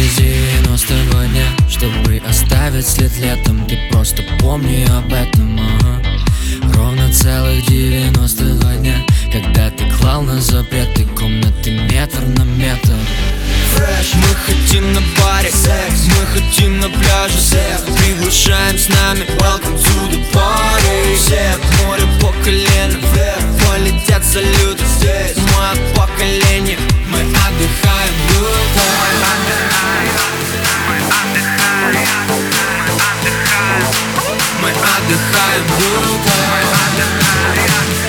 эти 92 дня Чтобы оставить след летом. Ты просто помни об этом ага. Ровно целых 92 дня Когда ты клал на запреты Комнаты метр на метр. Fresh. Мы хотим на баре. Секс Мы хотим на пляже. Секс Приглашаем с нами. Welcome to the party Мы отдыхаем good time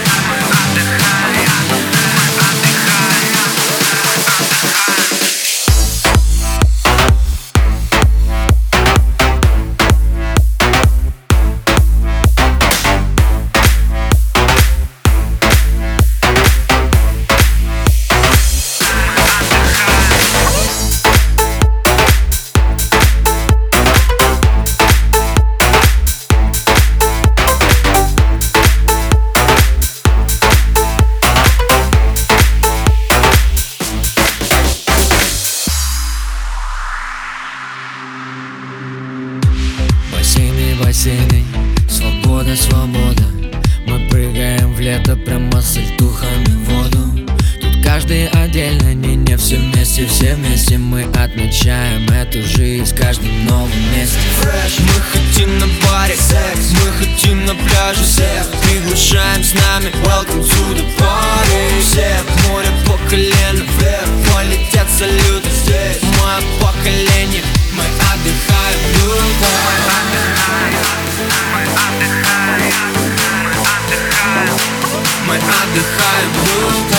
Бассейны, свобода, свобода. Мы прыгаем в лето прямо с альтухами в воду. Тут каждый отдельно, не, не все вместе, все вместе. Мы отмечаем эту жизнь в каждом новом месте Fresh. Мы хотим на баре секс. Мы хотим на пляже. Секс. Приглашаем с нами. Welcome to the party. Все в море you.